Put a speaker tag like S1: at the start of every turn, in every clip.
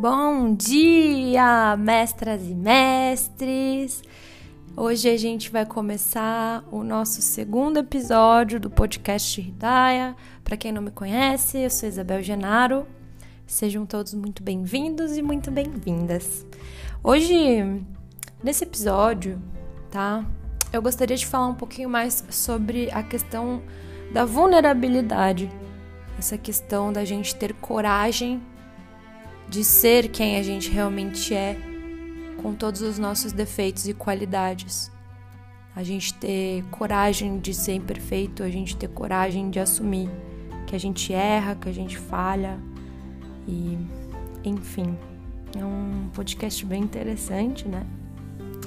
S1: Bom dia, mestras e mestres! Hoje a gente vai começar o nosso segundo episódio do podcast Hidaya. Para quem não me conhece, eu sou Isabel Genaro. Sejam todos muito bem-vindos e muito bem-vindas. Hoje, nesse episódio, tá? Eu gostaria de falar um pouquinho mais sobre a questão da vulnerabilidade. Essa questão da gente ter coragem de ser quem a gente realmente é, com todos os nossos defeitos e qualidades. A gente ter coragem de ser imperfeito, a gente ter coragem de assumir que a gente erra, que a gente falha e enfim. É um podcast bem interessante, né?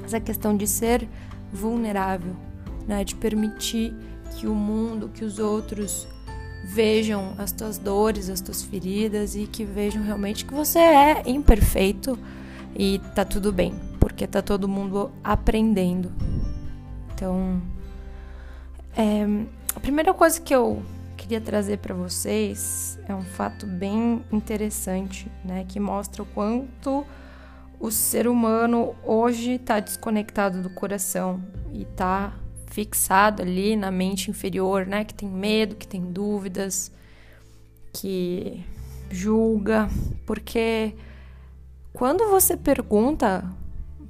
S1: Essa questão de ser vulnerável, né? De permitir que o mundo, que os outros vejam as tuas dores, as tuas feridas e que vejam realmente que você é imperfeito e tá tudo bem, porque tá todo mundo aprendendo. Então, é, a primeira coisa que eu queria trazer para vocês é um fato bem interessante, né, que mostra o quanto o ser humano hoje está desconectado do coração e está fixado ali na mente inferior, né? Que tem medo, que tem dúvidas, que julga, porque quando você pergunta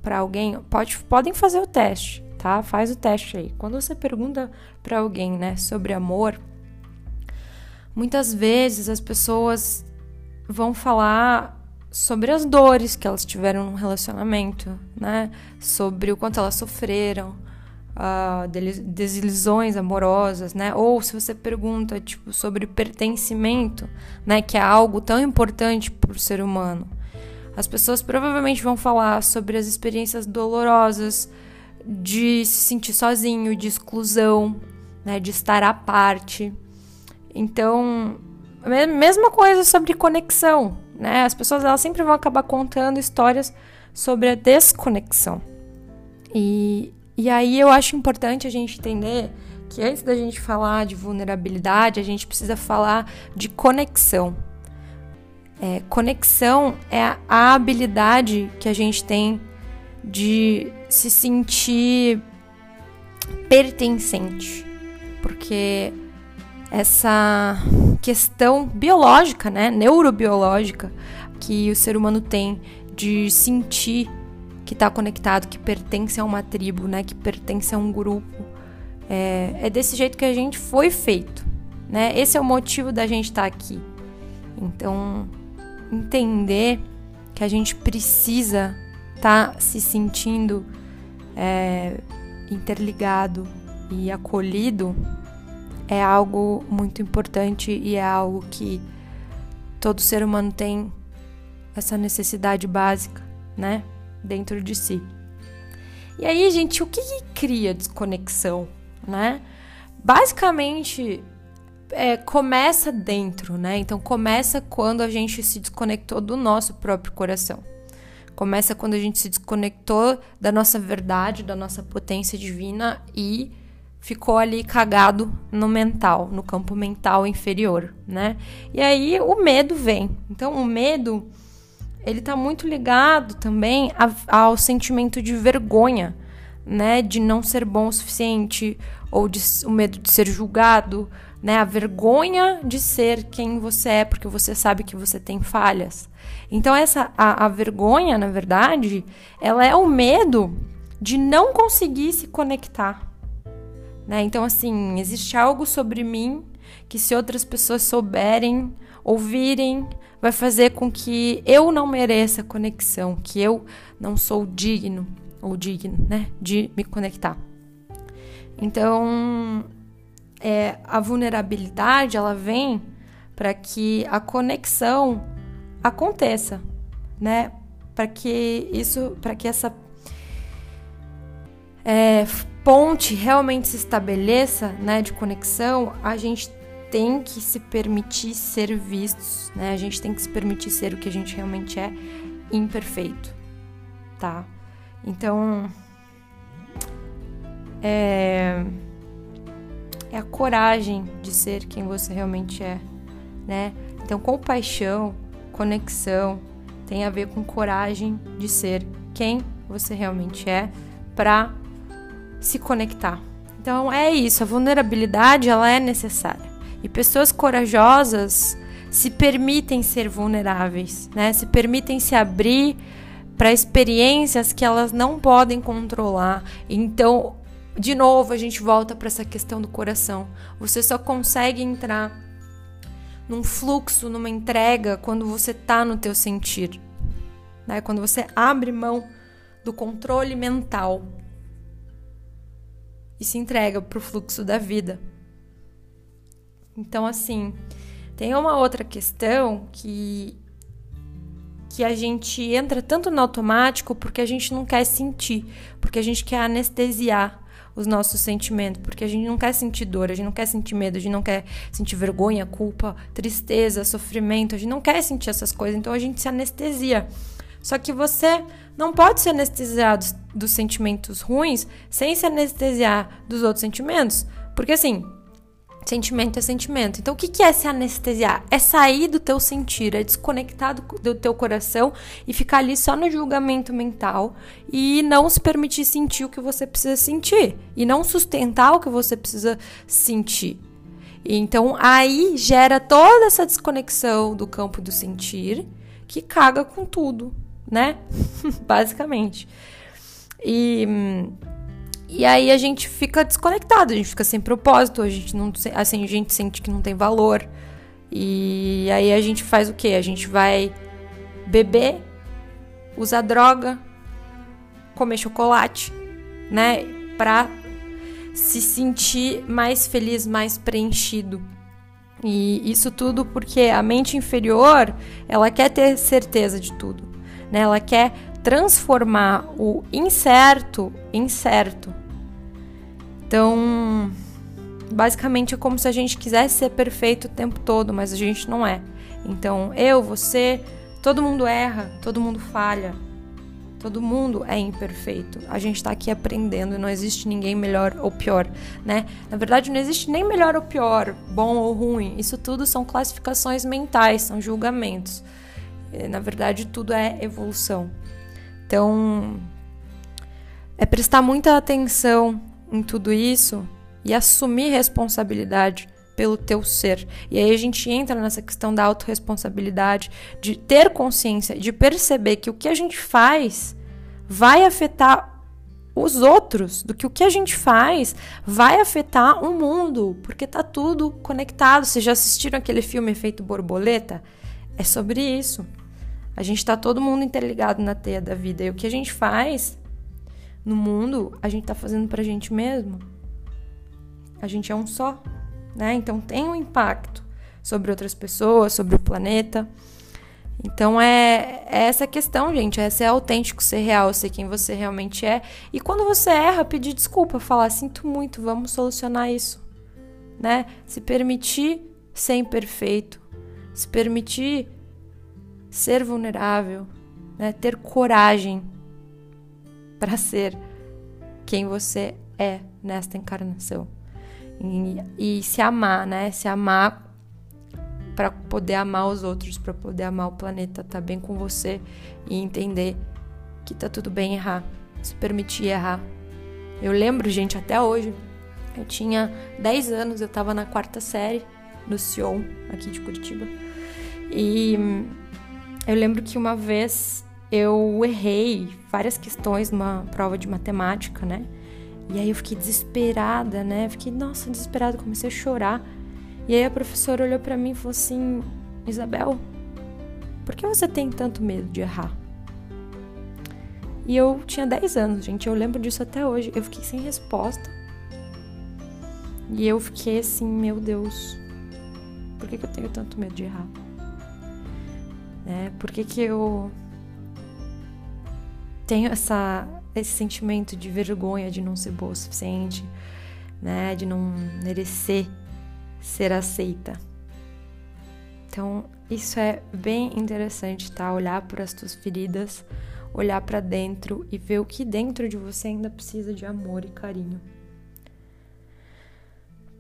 S1: para alguém, pode, podem fazer o teste, tá? Faz o teste aí. Quando você pergunta para alguém, né, sobre amor, muitas vezes as pessoas vão falar sobre as dores que elas tiveram no relacionamento, né? Sobre o quanto elas sofreram, uh, desilusões amorosas, né? Ou se você pergunta tipo sobre pertencimento, né, que é algo tão importante para o ser humano, as pessoas provavelmente vão falar sobre as experiências dolorosas de se sentir sozinho, de exclusão, né, de estar à parte. Então, mesma coisa sobre conexão, né? As pessoas elas sempre vão acabar contando histórias sobre a desconexão. E e aí eu acho importante a gente entender que antes da gente falar de vulnerabilidade, a gente precisa falar de conexão. É, conexão é a habilidade que a gente tem de se sentir pertencente. Porque essa questão biológica, né, neurobiológica, que o ser humano tem de sentir que está conectado, que pertence a uma tribo, né? Que pertence a um grupo. É, é desse jeito que a gente foi feito, né? Esse é o motivo da gente estar tá aqui. Então, entender que a gente precisa estar tá se sentindo é, interligado e acolhido é algo muito importante e é algo que todo ser humano tem essa necessidade básica, né? Dentro de si. E aí, gente, o que, que cria desconexão, né? Basicamente, é, começa dentro, né? Então, começa quando a gente se desconectou do nosso próprio coração. Começa quando a gente se desconectou da nossa verdade, da nossa potência divina e ficou ali cagado no mental, no campo mental inferior, né? E aí o medo vem. Então, o medo ele está muito ligado também a, ao sentimento de vergonha, né, de não ser bom o suficiente ou de, o medo de ser julgado, né, a vergonha de ser quem você é porque você sabe que você tem falhas. Então essa a, a vergonha, na verdade, ela é o medo de não conseguir se conectar. Né? Então assim, existe algo sobre mim que se outras pessoas souberem, ouvirem, vai fazer com que eu não mereça conexão, que eu não sou digno ou digno, né, de me conectar. Então, é, a vulnerabilidade ela vem para que a conexão aconteça, né? Para que isso, para que essa é, ponte realmente se estabeleça, né, de conexão, a gente tem que se permitir ser vistos, né? A gente tem que se permitir ser o que a gente realmente é, imperfeito, tá? Então, é, é a coragem de ser quem você realmente é, né? Então, compaixão, conexão, tem a ver com coragem de ser quem você realmente é para se conectar. Então é isso, a vulnerabilidade ela é necessária. E pessoas corajosas se permitem ser vulneráveis, né? Se permitem se abrir para experiências que elas não podem controlar. Então, de novo, a gente volta para essa questão do coração. Você só consegue entrar num fluxo, numa entrega quando você está no teu sentir. Né? Quando você abre mão do controle mental e se entrega para o fluxo da vida. Então, assim, tem uma outra questão que que a gente entra tanto no automático porque a gente não quer sentir, porque a gente quer anestesiar os nossos sentimentos, porque a gente não quer sentir dor, a gente não quer sentir medo, a gente não quer sentir vergonha, culpa, tristeza, sofrimento, a gente não quer sentir essas coisas, então a gente se anestesia. Só que você não pode se anestesiar dos, dos sentimentos ruins sem se anestesiar dos outros sentimentos. Porque assim, Sentimento é sentimento. Então, o que é se anestesiar? É sair do teu sentir, é desconectar do, teu coração e ficar ali só no julgamento mental e não se permitir sentir o que você precisa sentir e não sustentar o que você precisa sentir. Então, aí gera toda essa desconexão do campo do sentir que caga com tudo né? Basicamente. E, e aí a gente fica desconectado, a gente fica sem propósito, a gente não assim, a gente sente que não tem valor. E aí a gente faz o quê? A gente vai beber, usar droga, comer chocolate, né? Pra se sentir mais feliz, mais preenchido. E isso tudo porque a mente inferior, ela quer ter certeza de tudo. Né? Ela quer transformar o incerto em certo. Então, basicamente é como se a gente quisesse ser perfeito o tempo todo, mas a gente não é. Então, eu, você, todo mundo erra, todo mundo falha. Todo mundo é imperfeito. A gente está aqui aprendendo, não existe ninguém melhor ou pior, né? Na verdade, não existe nem melhor ou pior, bom ou ruim. Isso tudo são classificações mentais, são julgamentos. É, na verdade, tudo é evolução. Então, é prestar muita atenção em tudo isso e assumir responsabilidade pelo teu ser. E aí a gente entra nessa questão da autorresponsabilidade, de ter consciência, de perceber que o que a gente faz vai afetar os outros, do que o que a gente faz vai afetar o mundo, porque tá tudo conectado. Vocês já assistiram aquele filme Efeito Borboleta? É sobre isso. A gente está todo mundo interligado na teia da vida. E o que a gente faz no mundo, a gente está fazendo para a gente mesmo. A gente é um só, né? Então tem um impacto sobre outras pessoas, sobre o planeta. Então é, é essa questão, gente. É ser autêntico, ser real, ser quem você realmente é. E quando você erra, pedir desculpa, falar: sinto muito, vamos solucionar isso. Né? Se permitir ser imperfeito, se permitir ser vulnerável, né? ter coragem para ser quem você é nesta encarnação. E, e se amar, né? Se amar para poder amar os outros, para poder amar o planeta, tá bem com você e entender que tá tudo bem errar, se permitir errar. Eu lembro, gente, até hoje, eu tinha 10 anos, eu tava na quarta série no Sion, aqui de Curitiba. E eu lembro que uma vez eu errei várias questões numa prova de matemática, né? E aí eu fiquei desesperada, né? Fiquei, nossa, desesperada, comecei a chorar. E aí a professora olhou para mim e falou assim: Isabel, por que você tem tanto medo de errar? E eu tinha 10 anos, gente, eu lembro disso até hoje. Eu fiquei sem resposta. E eu fiquei assim, meu Deus, por que, que eu tenho tanto medo de errar? Né? Por que, que eu tenho essa, esse sentimento de vergonha de não ser boa o suficiente, né? De não merecer ser aceita. Então, isso é bem interessante, tá? Olhar para as tuas feridas, olhar para dentro e ver o que dentro de você ainda precisa de amor e carinho.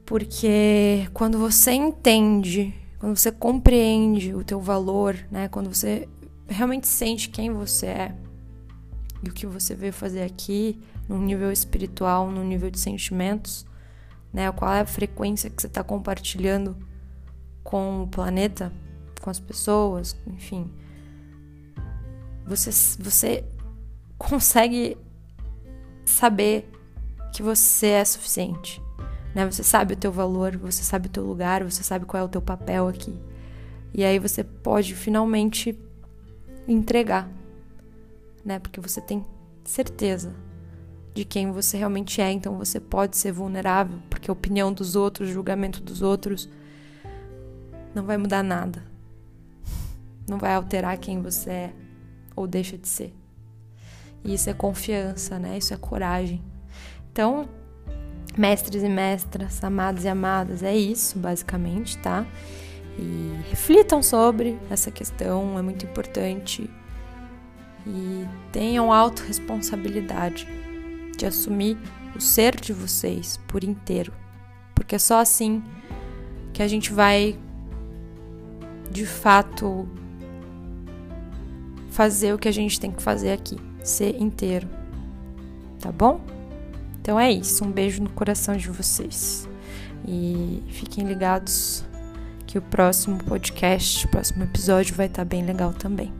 S1: Porque quando você entende quando você compreende o teu valor, né? Quando você realmente sente quem você é e o que você veio fazer aqui, no nível espiritual, no nível de sentimentos, né? Qual é a frequência que você está compartilhando com o planeta, com as pessoas, enfim. Você, você consegue saber que você é suficiente, né? Você sabe o teu valor, você sabe o teu lugar, você sabe qual é o teu papel aqui. E aí você pode finalmente entregar, né? Porque você tem certeza de quem você realmente é, então você pode ser vulnerável, porque a opinião dos outros, o julgamento dos outros não vai mudar nada. Não vai alterar quem você é ou deixa de ser. E isso é confiança, né? Isso é coragem. Então, mestres e mestras, amados e amadas, é isso, basicamente, tá? E reflitam sobre essa questão, é muito importante. E tenham autorresponsabilidade de assumir o ser de vocês por inteiro. Porque é só assim que a gente vai de fato fazer o que a gente tem que fazer aqui, ser inteiro. Tá bom? Então é isso, um beijo no coração de vocês. E fiquem ligados que o próximo podcast, o próximo episódio vai estar bem legal também.